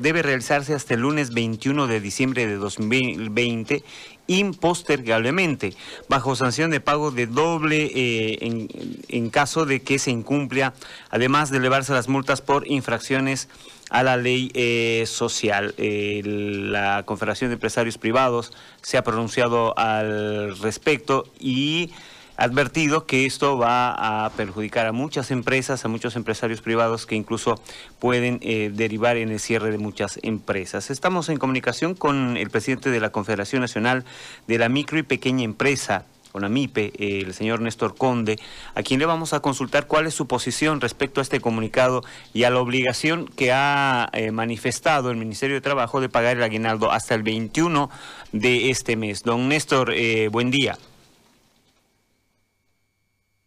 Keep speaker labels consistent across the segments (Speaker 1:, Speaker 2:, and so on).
Speaker 1: debe realizarse hasta el lunes 21 de diciembre de 2020 impostergablemente, bajo sanción de pago de doble eh, en, caso de que se incumpla, además de elevarse las multas por infracciones a la ley eh, social. la Confederación de Empresarios Privados se ha pronunciado al respecto y advertido que esto va a perjudicar a muchas empresas, a muchos empresarios privados que incluso pueden eh, derivar en el cierre de muchas empresas. Estamos en comunicación con el presidente de la Confederación Nacional de la Micro y Pequeña Empresa, con AMIPE, el señor Néstor Conde, a quien le vamos a consultar cuál es su posición respecto a este comunicado y a la obligación que ha eh, manifestado el Ministerio de Trabajo de pagar el aguinaldo hasta el 21 de este mes. Don Néstor, eh, buen día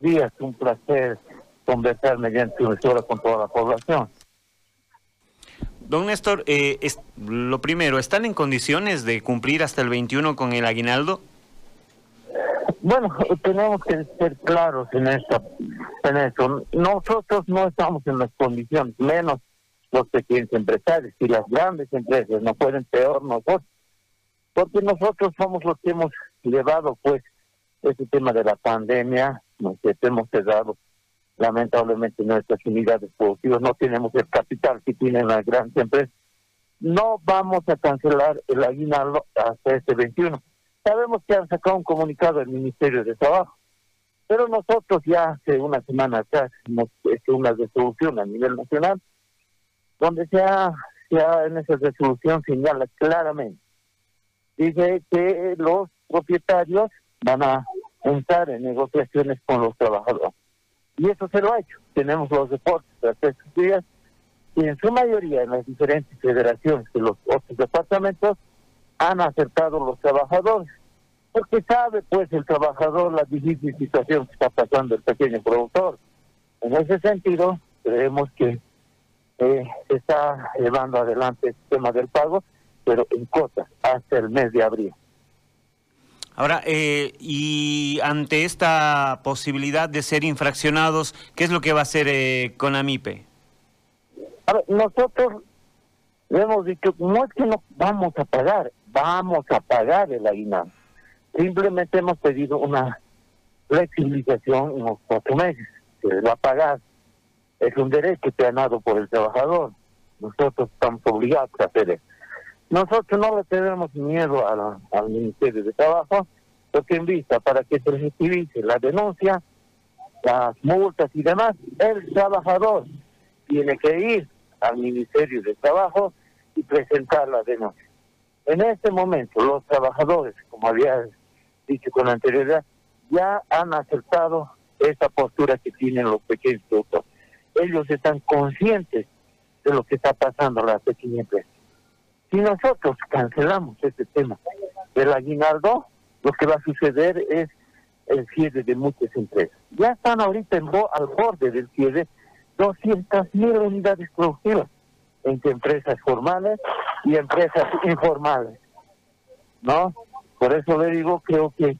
Speaker 2: días. Un placer conversar mediante una historia con toda la población.
Speaker 1: Don Néstor, eh, es, lo primero, ¿están en condiciones de cumplir hasta el 21 con el aguinaldo?
Speaker 2: Bueno, tenemos que ser claros en esto. En eso. Nosotros no estamos en las condiciones, menos los pequeños empresarios y las grandes empresas, no pueden peor nosotros, porque nosotros somos los que hemos llevado pues ese tema de la pandemia, nos hemos cerrado lamentablemente nuestras unidades productivas, no tenemos el capital que tienen las grandes empresas. No vamos a cancelar el aguinaldo hasta este 21. Sabemos que han sacado un comunicado del Ministerio de Trabajo, pero nosotros ya hace una semana atrás hemos hecho una resolución a nivel nacional donde se ha, se ha en esa resolución señala claramente, dice que los propietarios van a entrar en negociaciones con los trabajadores. Y eso se lo ha hecho. Tenemos los deportes de estos días y en su mayoría en las diferentes federaciones de los otros departamentos han aceptado los trabajadores. Porque sabe pues el trabajador la difícil situación que está pasando el pequeño productor. En ese sentido, creemos que eh, está llevando adelante el tema del pago, pero en cuotas hasta el mes de abril.
Speaker 1: Ahora, eh, y ante esta posibilidad de ser infraccionados, ¿qué es lo que va a hacer eh, con AMIPE?
Speaker 2: A nosotros hemos dicho, no es que no vamos a pagar, vamos a pagar el aguinaldo. Simplemente hemos pedido una flexibilización en los cuatro meses, se va a pagar. Es un derecho ganado por el trabajador. Nosotros estamos obligados a hacer eso. Nosotros no le tenemos miedo al Ministerio de Trabajo, porque en vista para que se recibiese la denuncia, las multas y demás, el trabajador tiene que ir al Ministerio de Trabajo y presentar la denuncia. En este momento, los trabajadores, como había dicho con anterioridad, ya han aceptado esa postura que tienen los pequeños productores. Ellos están conscientes de lo que está pasando en las pequeñas empresas. Si nosotros cancelamos este tema del aguinaldo, lo que va a suceder es el cierre de muchas empresas. Ya están ahorita en al borde del cierre 200 mil unidades productivas entre empresas formales y empresas informales. ¿No? Por eso le digo, creo que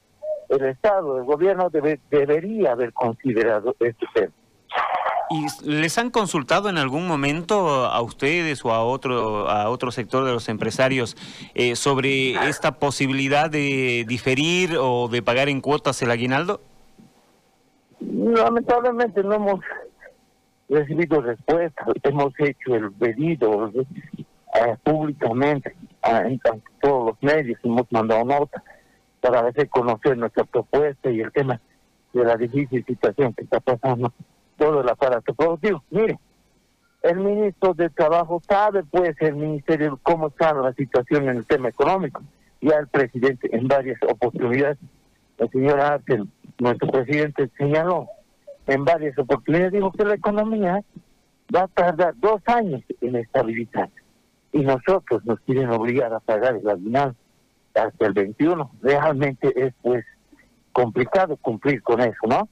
Speaker 2: el Estado, el gobierno debe, debería haber considerado este tema.
Speaker 1: ¿Y les han consultado en algún momento a ustedes o a otro, a otro sector de los empresarios eh, sobre esta posibilidad de diferir o de pagar en cuotas el aguinaldo?
Speaker 2: Lamentablemente no hemos recibido respuesta. Hemos hecho el pedido eh, públicamente en todos los medios, hemos mandado notas para hacer conocer nuestra propuesta y el tema de la difícil situación que está pasando todo el aparato productivo. Mire, el ministro de Trabajo sabe, pues, el ministerio, cómo está la situación en el tema económico. Ya el presidente, en varias oportunidades, la señora Arten, nuestro presidente, señaló en varias oportunidades, dijo que la economía va a tardar dos años en estabilizar. Y nosotros nos quieren obligar a pagar el aguinaldo hasta el 21. Realmente es, pues, complicado cumplir con eso, ¿no?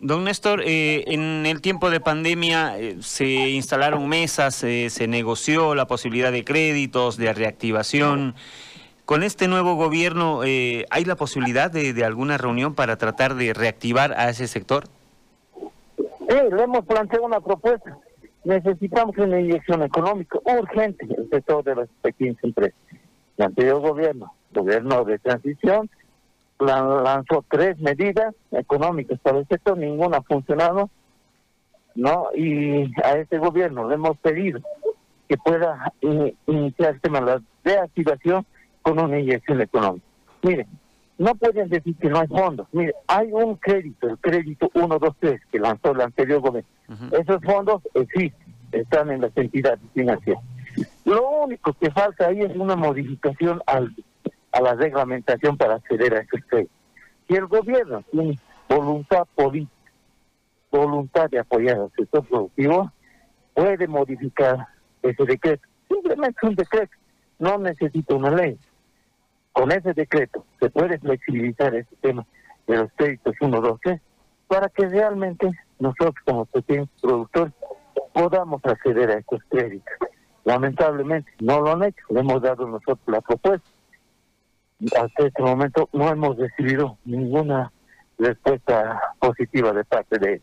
Speaker 1: Don Néstor, eh, en el tiempo de pandemia eh, se instalaron mesas, eh, se negoció la posibilidad de créditos, de reactivación. Con este nuevo gobierno, ¿hay la posibilidad de, alguna reunión para tratar de reactivar a ese sector?
Speaker 2: Sí, le hemos planteado una propuesta. Necesitamos una inyección económica urgente en el sector de las pequeñas empresas. El anterior gobierno, gobierno de transición, lanzó tres medidas económicas para el sector, ninguna ha funcionado, ¿no? Y a este gobierno le hemos pedido que pueda iniciar el tema de la reactivación con una inyección económica. Miren, no pueden decir que no hay fondos. Mire, hay un crédito, el crédito 123 que lanzó el anterior gobierno. Esos fondos existen, están en las entidades financieras. Lo único que falta ahí es una modificación al a la reglamentación para acceder a ese créditos. Si el gobierno tiene voluntad política, voluntad de apoyar al sector productivo, puede modificar ese decreto. Simplemente un decreto, no necesita una ley. Con ese decreto se puede flexibilizar ese tema de los créditos 1, 2, 3, para que realmente nosotros como pequeños productores podamos acceder a estos créditos. Lamentablemente no lo han hecho, le hemos dado nosotros la propuesta hasta este momento no hemos recibido ninguna respuesta positiva de parte de él.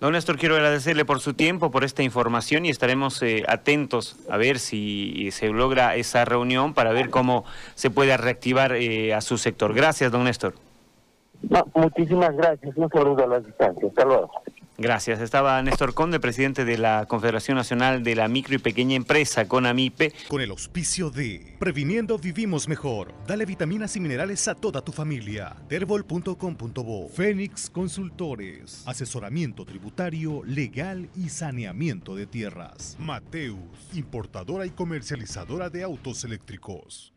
Speaker 1: Don Néstor, quiero agradecerle por su tiempo, por esta información y estaremos eh, atentos a ver si se logra esa reunión para ver cómo se puede reactivar eh, a su sector. Gracias, don Néstor.
Speaker 2: muchísimas gracias. Un saludo a la distancia. Hasta luego.
Speaker 1: Gracias. Estaba Néstor Conde, presidente de la Confederación Nacional de la Micro y Pequeña Empresa, CONAMIPE.
Speaker 3: Con el auspicio de Previniendo Vivimos Mejor. Dale vitaminas y minerales a toda tu familia. Terbol.com.bo. Fénix Consultores. Asesoramiento tributario, legal y saneamiento de tierras. Mateus, importadora y comercializadora de autos eléctricos.